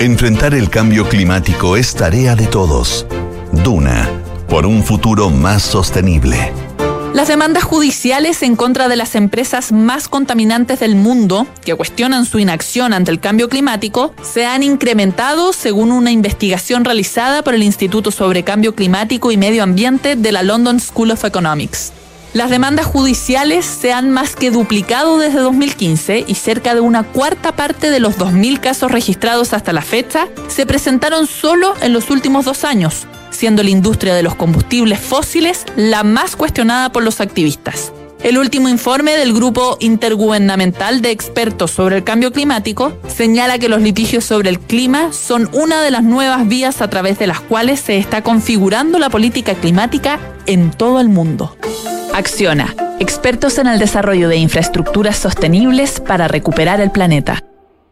Enfrentar el cambio climático es tarea de todos. Duna, por un futuro más sostenible. Las demandas judiciales en contra de las empresas más contaminantes del mundo, que cuestionan su inacción ante el cambio climático, se han incrementado según una investigación realizada por el Instituto sobre Cambio Climático y Medio Ambiente de la London School of Economics. Las demandas judiciales se han más que duplicado desde 2015 y cerca de una cuarta parte de los 2.000 casos registrados hasta la fecha se presentaron solo en los últimos dos años, siendo la industria de los combustibles fósiles la más cuestionada por los activistas. El último informe del Grupo Intergubernamental de Expertos sobre el Cambio Climático señala que los litigios sobre el clima son una de las nuevas vías a través de las cuales se está configurando la política climática en todo el mundo. Acciona, expertos en el desarrollo de infraestructuras sostenibles para recuperar el planeta.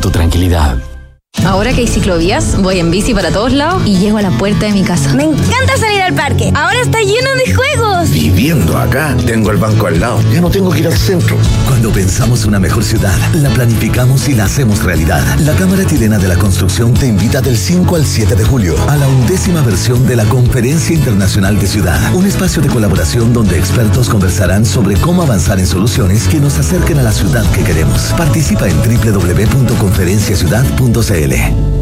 tu tranquilidad. Ahora que hay ciclovías, voy en bici para todos lados y llego a la puerta de mi casa. Me encanta salir al parque. Ahora está lleno de juegos. Viviendo acá, tengo el banco al lado. Ya no tengo que ir al centro. Cuando pensamos una mejor ciudad, la planificamos y la hacemos realidad. La Cámara Chilena de la Construcción te invita del 5 al 7 de julio a la undécima versión de la Conferencia Internacional de Ciudad. Un espacio de colaboración donde expertos conversarán sobre cómo avanzar en soluciones que nos acerquen a la ciudad que queremos. Participa en www.conferenciaciudad.cl. tele.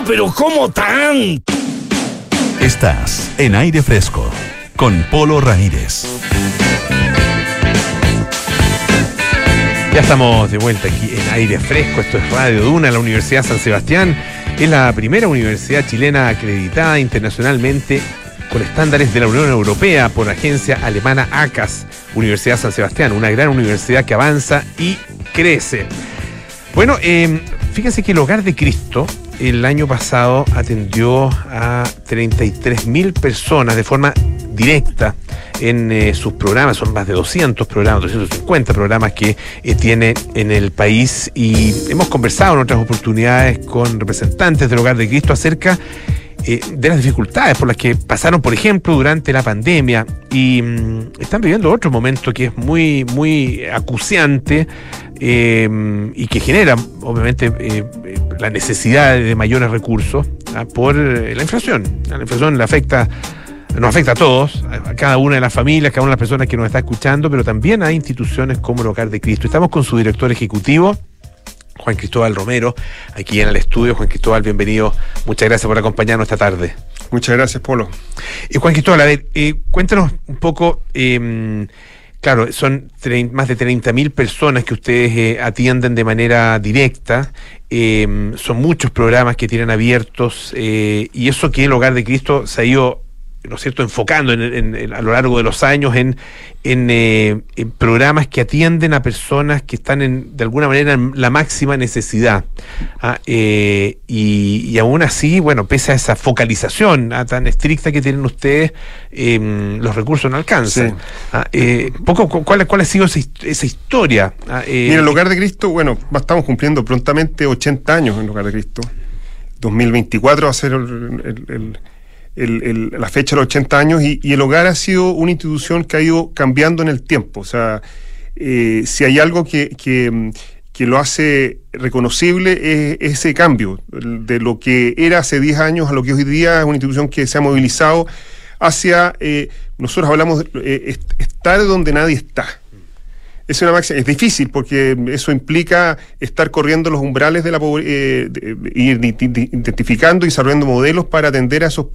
pero ¿cómo tan? Estás en aire fresco con Polo Ramírez. Ya estamos de vuelta aquí en aire fresco. Esto es Radio Duna, la Universidad San Sebastián. Es la primera universidad chilena acreditada internacionalmente con estándares de la Unión Europea por la agencia alemana ACAS, Universidad San Sebastián, una gran universidad que avanza y crece. Bueno, eh, fíjense que el Hogar de Cristo el año pasado atendió a 33 mil personas de forma directa en eh, sus programas, son más de 200 programas, 250 programas que eh, tiene en el país. Y hemos conversado en otras oportunidades con representantes del Hogar de Cristo acerca eh, de las dificultades por las que pasaron, por ejemplo, durante la pandemia. Y mm, están viviendo otro momento que es muy, muy acuciante y que genera, obviamente, la necesidad de mayores recursos ah, por eh, la inflación. La inflación le afecta nos afecta a todos, a cada una de las familias, cada una de las personas que nos está escuchando, pero también a instituciones como el Hogar de Cristo. Estamos con su director ejecutivo, Juan Cristóbal Romero, aquí en el estudio. Juan Cristóbal, bienvenido. Muchas gracias por acompañarnos esta tarde. Muchas gracias, Polo. Y Juan Cristóbal, a ver, eh, cuéntanos un poco, eh, claro, son más de 30.000 personas que ustedes eh, atienden de manera directa, eh, son muchos programas que tienen abiertos, eh, y eso que el Hogar de Cristo se ha ido ¿no es cierto?, enfocando en, en- en- a lo largo de los años en, en, eh, en programas que atienden a personas que están en, de alguna manera en la máxima necesidad. Ah, eh, y, y aún así, bueno, pese a esa focalización ah, tan estricta que tienen ustedes, eh, los recursos no alcanzan. Sí. Ah, eh, poco, cu- ¿cuál, ¿Cuál ha sido esa, esa historia? Mira, el Hogar de Cristo, bueno, estamos cumpliendo prontamente 80 años en el Hogar de Cristo. 2024 va a ser el- el- el- el- el- la fecha de los 80 años y, y el hogar ha sido una institución que ha ido cambiando en el tiempo. O sea, eh, si hay algo que, que, mm, lo hace reconocible es ese cambio de lo que era hace 10 años a lo que hoy día es una institución que se ha movilizado hacia, eh, nosotros hablamos eh, est- estar donde nadie está. Es una máxima, es difícil porque eso implica estar corriendo los umbrales de la pobreza, ir di- di- identificando y desarrollando modelos para atender a esas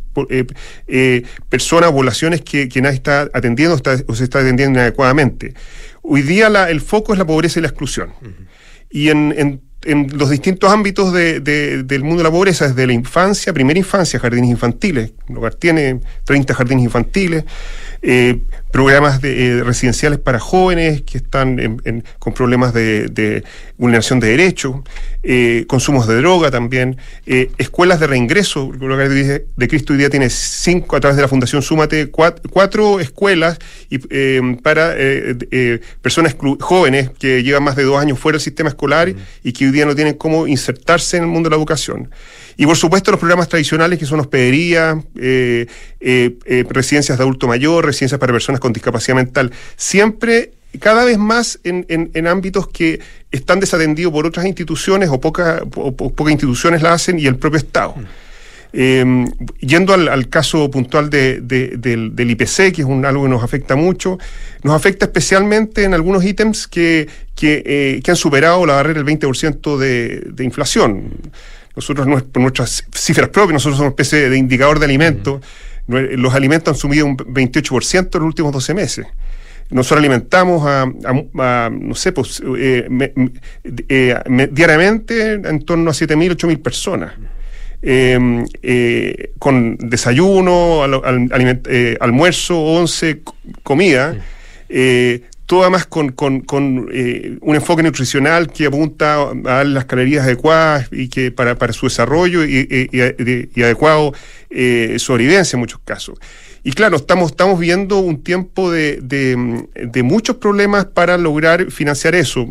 personas, poblaciones que, que nadie está atendiendo está- o se está atendiendo inadecuadamente. Hoy día la- el foco es la pobreza y la exclusión. Y en, en- en los distintos ámbitos de- de- del mundo de la pobreza, desde la infancia, primera infancia, jardines infantiles, el hogar tiene 30 jardines infantiles, eh, programas de, eh, residenciales para jóvenes que están en- en- con problemas de, de vulneración de derechos, eh, consumos de droga también, escuelas de reingreso, el Hogar de, Cristo hoy día tiene cinco, a través de la Fundación Súmate, cuat- cuatro, escuelas y, para personas jóvenes que llevan más de dos años fuera del sistema escolar y que hoy día no tienen cómo insertarse en el mundo de la educación. Y por supuesto los programas tradicionales que son hospedería, eh, eh, eh, residencias de adulto mayor, residencias para personas con discapacidad mental, siempre cada vez más en, en- en ámbitos que están desatendidos por otras instituciones o, poca- o po- pocas instituciones la hacen y el propio Estado. Eh, yendo al, al caso puntual de- de- del, del IPC, que es un, algo que nos afecta mucho, nos afecta especialmente en algunos ítems que, que, eh, que han superado la barrera del 20% de, de inflación. Nosotros, por nuestras cifras propias, nosotros somos una especie de indicador de alimentos. Los alimentos han subido un 28% en los últimos 12 meses. Nosotros alimentamos a, a- a, no sé, pues, eh, me- eh, me- diariamente en torno a 7.000, 8.000 personas. Eh, eh, con desayuno, al- al- aliment- almuerzo, once, co- comida, todo además con, con- eh, un enfoque nutricional que apunta a las calorías adecuadas y que para, para su desarrollo y, adecuado eh, sobrevivencia en muchos casos. Y claro, estamos, estamos viendo un tiempo de, muchos problemas para lograr financiar eso.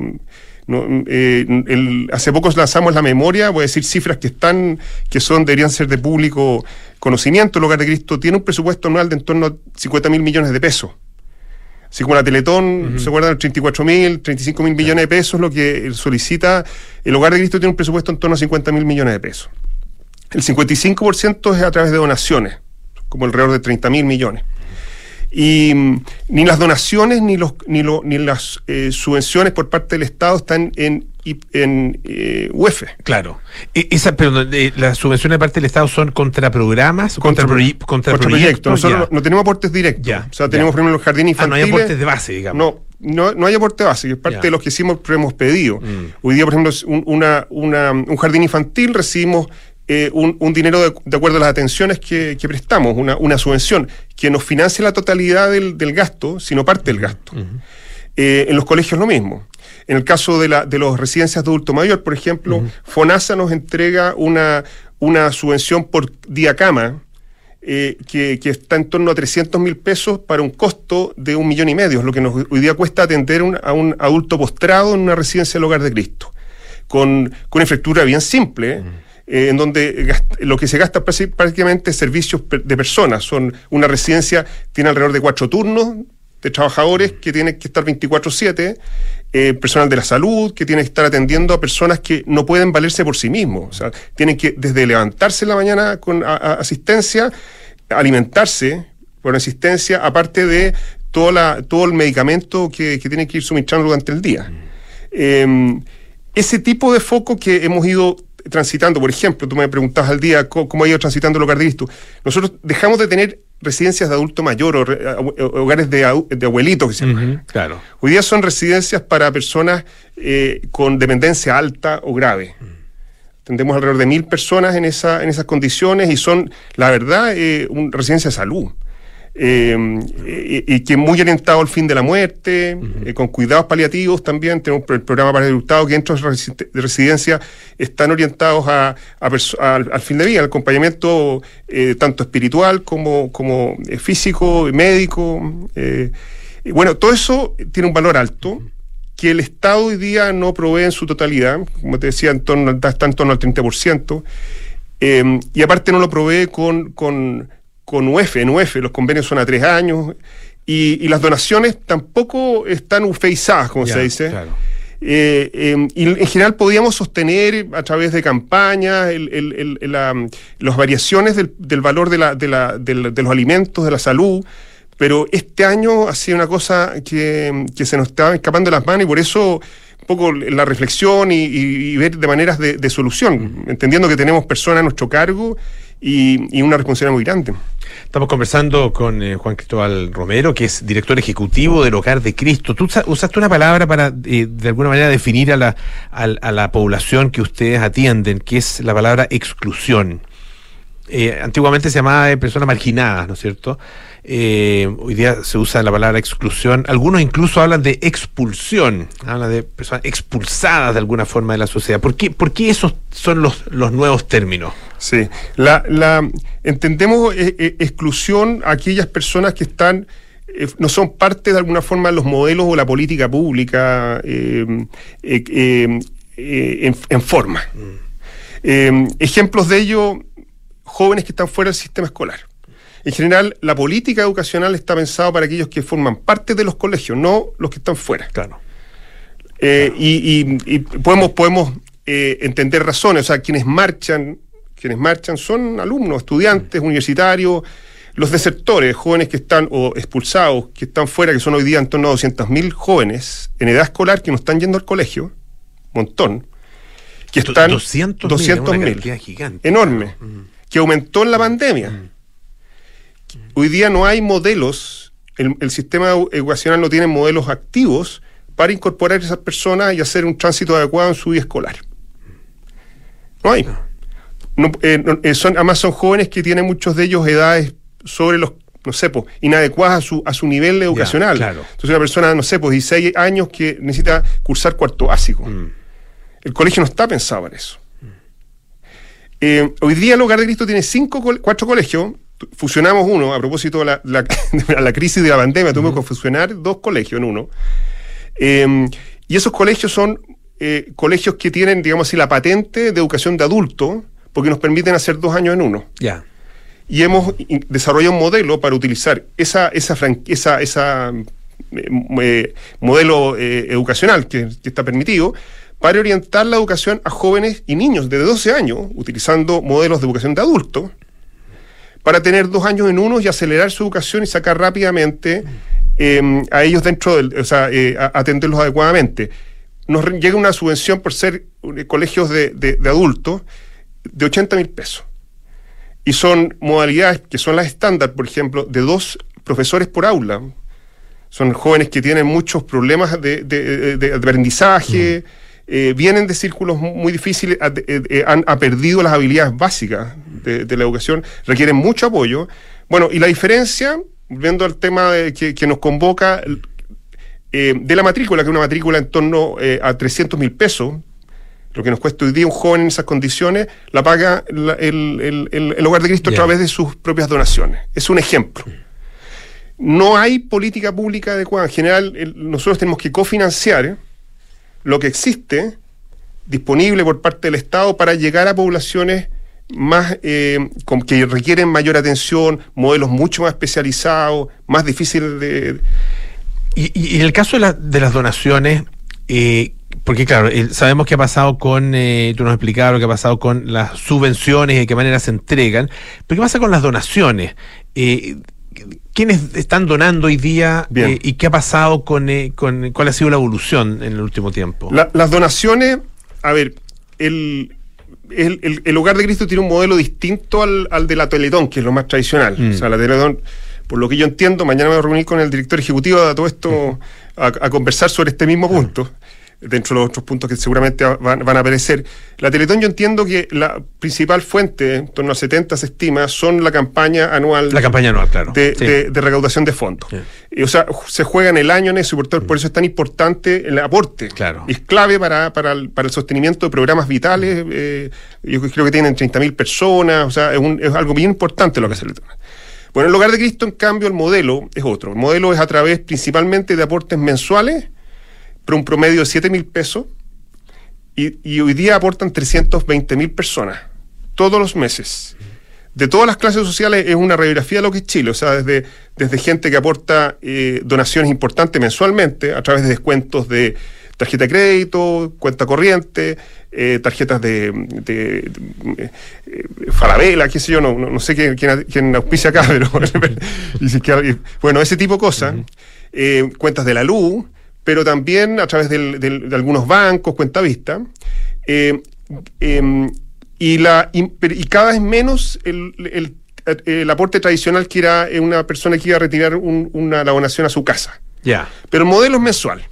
Eh, hace poco lanzamos la memoria, voy a decir cifras que están, que son, deberían ser de público conocimiento. El Hogar de Cristo tiene un presupuesto anual de en torno a 50 mil millones de pesos. Así como la Teletón, ¿se acuerdan? 34 mil, 35 mil millones de pesos, lo que solicita. El Hogar de Cristo tiene un presupuesto en torno a 50 mil millones de pesos. El 55% es a través de donaciones, como alrededor de 30 mil millones. Y mm, ni las donaciones ni, los, ni, lo- ni las eh, subvenciones por parte del Estado están en, en eh, UEF. Claro. E- Esa, perdón, eh, las subvenciones de parte del Estado son contra programas, contra, proye- contra, Contra proyectos. Nosotros no, no tenemos aportes directos. Ya, o sea, tenemos, por ejemplo, los jardines Ah, no hay infantiles. aportes de base, digamos. No, no, no hay aporte base, que es parte de los que hicimos, pero hemos pedido. Mm. Hoy día, por ejemplo, un, una, una- un jardín infantil recibimos eh, un, un dinero de, de acuerdo a las atenciones que, que prestamos, una, una subvención que nos financia la totalidad del, del gasto, sino parte del gasto. Eh, en los colegios lo mismo. En el caso de, la, de los residencias de adulto mayor, por ejemplo, FONASA nos entrega una, una subvención por día cama eh, que, que está en torno a 300 mil pesos para un costo de un millón y medio, es lo que nos hoy día cuesta atender un- a un adulto postrado en una residencia del Hogar de Cristo, con, con una infraestructura bien simple. Eh, en donde lo que se gasta prácti- prácticamente es servicios de personas. Son una residencia, tiene alrededor de cuatro turnos de trabajadores que tienen que estar 24/7, eh, personal de la salud que tiene que estar atendiendo a personas que no pueden valerse por sí mismos. O sea, tienen que desde levantarse en la mañana con a- a- asistencia, alimentarse por asistencia, aparte de toda la, todo el medicamento que, que tienen que ir suministrando durante el día. Eh, ese tipo de foco que hemos ido transitando, por ejemplo, tú me preguntabas al día co- cómo, ha ido transitando de Cristo. Nosotros dejamos de tener residencias de adulto mayor o, re- a- o- hogares de, de abuelitos, que se. Claro. Hoy día son residencias para personas eh, con dependencia alta o grave. Tendemos alrededor de mil personas en, esa, en esas condiciones y son, la verdad, eh, un, residencia de salud. Eh, y, y que muy orientado al fin de la muerte, eh, con cuidados paliativos también. Tenemos pro- programa para adultados que dentro de resi- de residencia están orientados a, al, fin de vida, al acompañamiento eh, tanto espiritual como, como eh, físico, médico. y bueno, todo eso tiene un valor alto que el Estado hoy día no provee en su totalidad, como te decía, en torno, está en torno al 30%, eh, y aparte no lo provee con, con, con UEF, en UEF los convenios son a tres años, y, y las donaciones tampoco están ufeizadas, como se dice. claro. Eh, eh, y en general podíamos sostener a través de campañas el- el- el- el, la- las variaciones del, del valor de, la, de, la- de los alimentos, de la salud, pero este año ha sido una cosa que, que se nos estaba escapando de las manos y por eso un poco la reflexión y, ver de maneras de, de solución, entendiendo que tenemos personas a nuestro cargo y, y una responsabilidad muy grande. Estamos conversando con eh, Juan Cristóbal Romero, que es director ejecutivo del Hogar de Cristo. Tú usa- usaste una palabra para, eh, de alguna manera, definir a la, al- a la población que ustedes atienden, que es la palabra exclusión. Eh, antiguamente se llamaba de personas marginadas, ¿no es cierto? Eh, hoy día se usa la palabra exclusión. Algunos incluso hablan de expulsión, hablan de personas expulsadas de alguna forma de la sociedad. ¿Por qué, por qué esos son los, los nuevos términos? Sí, la, la, entendemos eh, eh, exclusión a aquellas personas que están, eh, no son parte de alguna forma de los modelos o la política pública eh, eh, eh, eh, en, en forma. Eh, ejemplos de ello, jóvenes que están fuera del sistema escolar. En general, la política educacional está pensada para aquellos que forman parte de los colegios, no los que están fuera. Claro. Eh, y, y- y podemos, podemos eh, entender razones, o sea, quienes marchan, quienes marchan son alumnos, estudiantes, universitarios, los desertores, jóvenes que están, o expulsados, que están fuera, que son hoy día en torno a 200.000 jóvenes en edad escolar que no están yendo al colegio, montón, que están 200.000, 200.000, una cantidad gigante. enorme, que aumentó en la pandemia. Hoy día no hay modelos, el, el sistema educacional no tiene modelos activos para incorporar a esas personas y hacer un tránsito adecuado en su vida escolar. No hay. No, eh, no, eh, son, además son jóvenes que tienen muchos de ellos edades sobre los, no sé, pues, inadecuadas a su, a su nivel educacional. claro. Entonces una persona, no sé, pues 16 años que necesita cursar cuarto básico. Mm. El colegio no está pensado para eso. Eh, hoy día el Hogar de Cristo tiene cinco, cuatro colegios. Fusionamos uno a propósito de la, la- de la crisis de la pandemia. Tuvimos que fusionar dos colegios en uno. Eh, y esos colegios son eh, colegios que tienen, digamos así, la patente de educación de adulto, porque nos permiten hacer dos años en uno. Ya. Y hemos desarrollado un modelo para utilizar esa, esa, esa, esa eh, modelo educacional que, que está permitido para orientar la educación a jóvenes y niños de 12 años, utilizando modelos de educación de adultos, para tener dos años en uno y acelerar su educación y sacar rápidamente eh, a ellos dentro del, o sea, eh, atenderlos adecuadamente. Nos llega una subvención por ser eh, colegios de, de- adultos de 80 mil pesos. Y son modalidades que son las estándar, por ejemplo, de dos profesores por aula. Son jóvenes que tienen muchos problemas de, de- de aprendizaje, eh, vienen de círculos mu- muy difíciles, ha- eh, eh, han ha perdido las habilidades básicas de, de la educación, requieren mucho apoyo. Bueno, y la diferencia, viendo el tema de que, que nos convoca, eh, de la matrícula, que es una matrícula en torno a 300 mil pesos, lo que nos cuesta hoy día un joven en esas condiciones, la paga la- el, el- el- el Hogar de Cristo a través de sus propias donaciones. Es un ejemplo. No hay política pública adecuada. En general, nosotros tenemos que cofinanciar lo que existe disponible por parte del Estado para llegar a poblaciones más eh, que requieren mayor atención, modelos mucho más especializados, más difíciles de, Y, en el caso de, la- de las donaciones, eh, porque claro, sabemos qué ha pasado con, eh, tú nos explicabas lo que ha pasado con las subvenciones y de qué manera se entregan, pero ¿qué pasa con las donaciones? Eh, ¿Quiénes están donando hoy día eh, y qué ha pasado con, eh, con cuál ha sido la evolución en el último tiempo? La- las donaciones, a ver, el, el, el- el Hogar de Cristo tiene un modelo distinto al, al de la Teletón, que es lo más tradicional. Mm. O sea, la Teletón, por lo que yo entiendo, mañana me voy a reunir con el director ejecutivo de todo esto a, a conversar sobre este mismo punto. Dentro de los otros puntos que seguramente van, van a aparecer. La Teletón yo entiendo que la principal fuente, en torno a 70 se estima, son la campaña anual. La campaña anual, claro. De, Sí. de- de recaudación de fondos. Y, o sea, se juega en el año en eso y por, todo- por eso es tan importante el aporte. Mm. Claro. Es clave para, para, el, para el sostenimiento de programas vitales. eh, yo creo que tienen 30.000 personas, o sea, es, un- es algo bien importante lo que se le toma. Bueno, en lugar de Cristo, en cambio, el modelo es otro. El modelo es a través principalmente de aportes mensuales, pero un promedio de 7 mil pesos, y, y hoy día aportan 320 mil personas, todos los meses. De todas las clases sociales es una radiografía de lo que es Chile, o sea, desde, desde gente que aporta eh, donaciones importantes mensualmente a través de descuentos de tarjeta de crédito, cuenta corriente, eh, tarjetas de, de- de- eh, Falabella, qué sé yo, no, no, no sé quién, quién, quién auspicia acá, pero bueno, ese tipo de cosas, eh, cuentas de la luz, pero también a través del- del- de algunos bancos, cuenta vista, eh, em, y, la, y, pero- y cada vez menos el, el- el aporte tradicional que era eh, una persona que iba a retirar un- una la donación a su casa. Ya. Pero el modelo es mensual.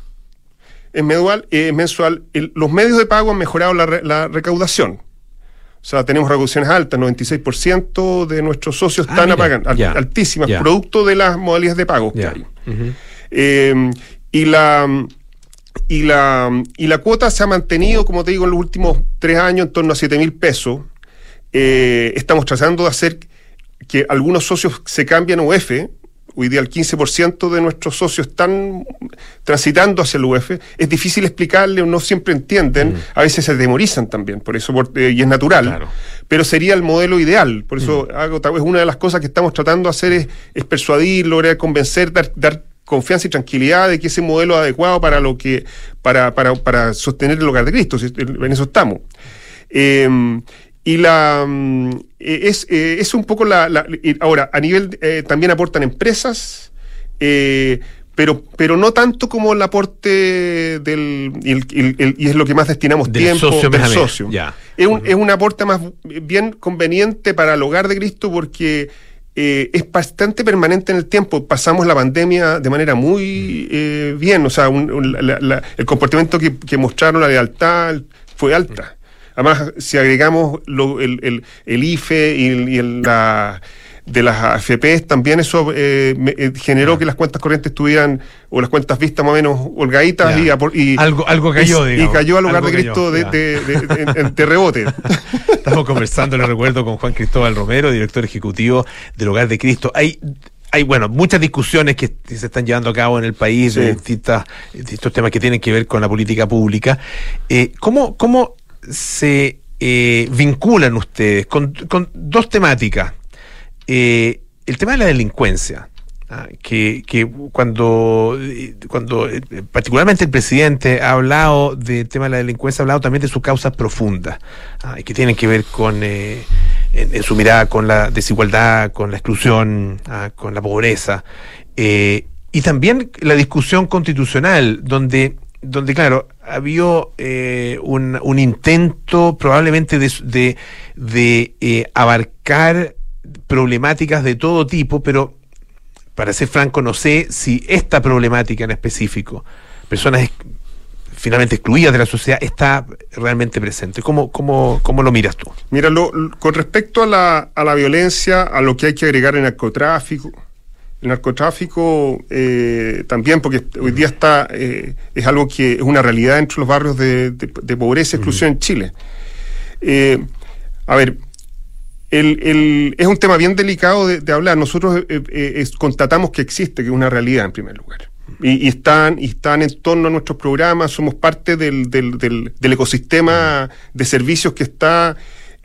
Es mensual. eh, mensual. Los medios de pago han mejorado la, la recaudación. O sea, tenemos recaudaciones altas, 96% de nuestros socios Ah, están mira, apagando, altísimas, producto de las modalidades de pago que Ya. hay. Eh, y la y la y la cuota se ha mantenido, como te digo, en los últimos tres años en torno a 7 mil pesos. Eh, estamos tratando de hacer que algunos socios se cambien a UF. Hoy día el 15% de nuestros socios están transitando hacia el UF. Es difícil explicarle no siempre entienden. A veces se demorizan también, por eso por- eh, y es natural. Pero sería el modelo ideal. Por eso hago, tal vez una de las cosas que estamos tratando de hacer es, es persuadir, lograr convencer, dar, dar confianza y tranquilidad de que ese modelo es adecuado para lo que para, para, para sostener el hogar de Cristo. En eso estamos. Eh, y la mm, es, eh, es un poco la, la- ahora a nivel eh, también aportan empresas eh, pero pero no tanto como el aporte del y, el- y el- el- y es lo que más destinamos Del tiempo socio del socio ya. es un, es un aporte más bien conveniente para el hogar de Cristo porque eh, es bastante permanente en el tiempo. Pasamos la pandemia de manera muy eh, bien, o sea, un- un- la- la- el comportamiento que, que mostraron, la lealtad, fue alta. Además, si agregamos lo- el, el- el IFE y, el- y el- la de las AFPs, también eso eh, eh, generó que las cuentas corrientes estuvieran, o las cuentas vistas más o menos holgaditas y, Algo- algo cayó, y, y cayó al hogar Algo de Cristo de, de- rebote. Estamos conversando, le recuerdo, con Juan Cristóbal Romero, director ejecutivo del Hogar de Cristo. Hay, hay bueno, muchas discusiones que se están llevando a cabo en el país de distintas, distintos temas que tienen que ver con la política pública. Eh, ¿cómo, ¿Cómo se eh, vinculan ustedes con, con dos temáticas? Eh, el tema de la delincuencia. ah, que, que cuando, eh, cuando eh, particularmente el presidente ha hablado del tema de la delincuencia, ha hablado también de sus causas profundas, ah, que tienen que ver con, en, su mirada, con la desigualdad, con la exclusión, ah, con la pobreza, y también la discusión constitucional, donde, donde claro, había eh, un, un intento probablemente de, de, de, abarcar problemáticas de todo tipo, pero para ser franco, no sé si esta problemática en específico, personas finalmente excluidas de la sociedad, está realmente presente. ¿Cómo, cómo, cómo lo miras tú? Mira, lo- con respecto a la, a la violencia, a lo que hay que agregar el narcotráfico, el narcotráfico eh, también, porque hoy día está eh, es algo que es una realidad entre los barrios de, de- de pobreza y exclusión en Chile. Eh, a ver, el- el- es un tema bien delicado de, hablar. Nosotros eh, eh, constatamos que existe, que es una realidad en primer lugar. Y, y están, y están en torno a nuestros programas, somos parte del, del- del- del ecosistema de servicios que está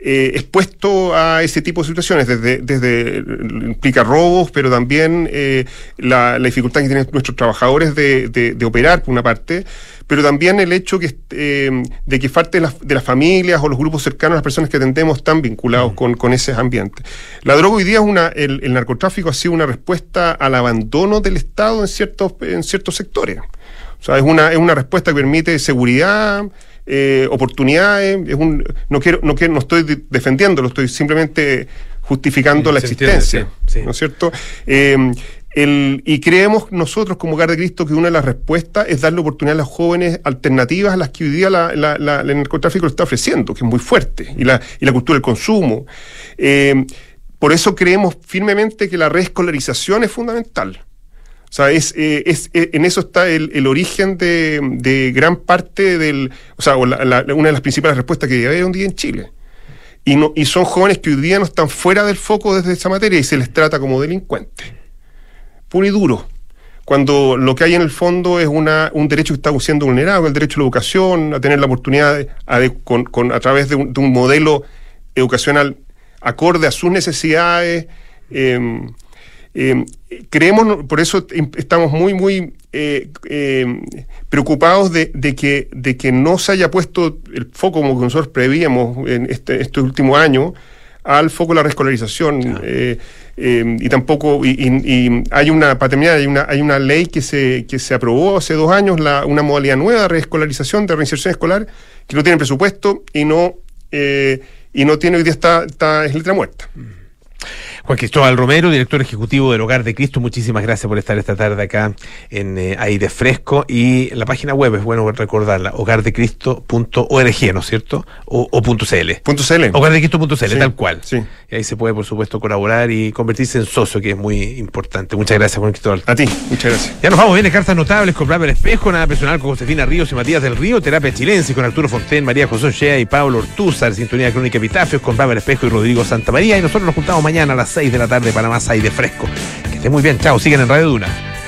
eh, expuesto a ese tipo de situaciones, desde, desde implica robos, pero también eh, la, la dificultad que tienen nuestros trabajadores de, de- de operar, por una parte, pero también el hecho que, eh, de que parte de las, de las familias o los grupos cercanos a las personas que atendemos están vinculados con, con ese ambiente. La droga hoy día es una, el, el narcotráfico ha sido una respuesta al abandono del Estado en ciertos, en ciertos sectores. O sea, es una, es una respuesta que permite seguridad, eh, oportunidades. Es un, no quiero, no quiero, no estoy de- defendiéndolo, estoy simplemente justificando la entiende, existencia. sí, sí. ¿No es cierto? Eh, El- y creemos nosotros como Hogar de Cristo que una de las respuestas es darle oportunidad a los jóvenes alternativas a las que hoy día la- la- la- el narcotráfico le está ofreciendo, que es muy fuerte, y la, y la cultura del consumo. Eh, por eso creemos firmemente que la reescolarización es fundamental. O sea, es, eh, es, eh, en eso está el, el origen de, de gran parte del. O sea, una de las principales respuestas que debe haber un día en Chile. Y, no, y son jóvenes que hoy día no están fuera del foco desde esa materia y se les trata como delincuentes. Puro y duro. Cuando lo que hay en el fondo es una, un derecho que está siendo vulnerado, el derecho a la educación, a tener la oportunidad a, de- con- con- a través de un, de un modelo educacional acorde a sus necesidades. eh, eh, creemos, por eso estamos muy, muy eh, eh, preocupados de, de que, de que no se haya puesto el foco como nosotros prevíamos en este, estos últimos años al foco de la reescolarización. y tampoco, y, y- y hay una, para terminar, hay una, hay una ley que se, que se aprobó hace dos años, la, una modalidad nueva de reescolarización, de reinserción escolar, que no tiene presupuesto y no, y no tiene, hoy día está, está, es letra muerta. Juan Cristóbal Romero, director ejecutivo del Hogar de Cristo, muchísimas gracias por estar esta tarde acá en eh, Aire Fresco. Y la página web es bueno recordarla, hogardecristo.org, ¿no es cierto? O, o punto .cl. Punto CL. Hogardecristo.cl, Sí, tal cual. sí. Y ahí se puede, por supuesto, colaborar y convertirse en socio, que es muy importante. Muchas gracias, Juan Cristóbal. A ti, muchas gracias. Ya nos vamos, viene cartas notables con Bravo el Espejo, nada personal con Josefina Ríos y Matías del Río, terapia chilense con Arturo Fonten, María José Ochea y Pablo Ortúzar, sintonía crónica Epitafios con Bravo el Espejo y Rodrigo Santa María. Y nosotros nos juntamos mañana a las 6 de la tarde para más aire fresco. Que esté muy bien, chao, siguen en Radio Duna.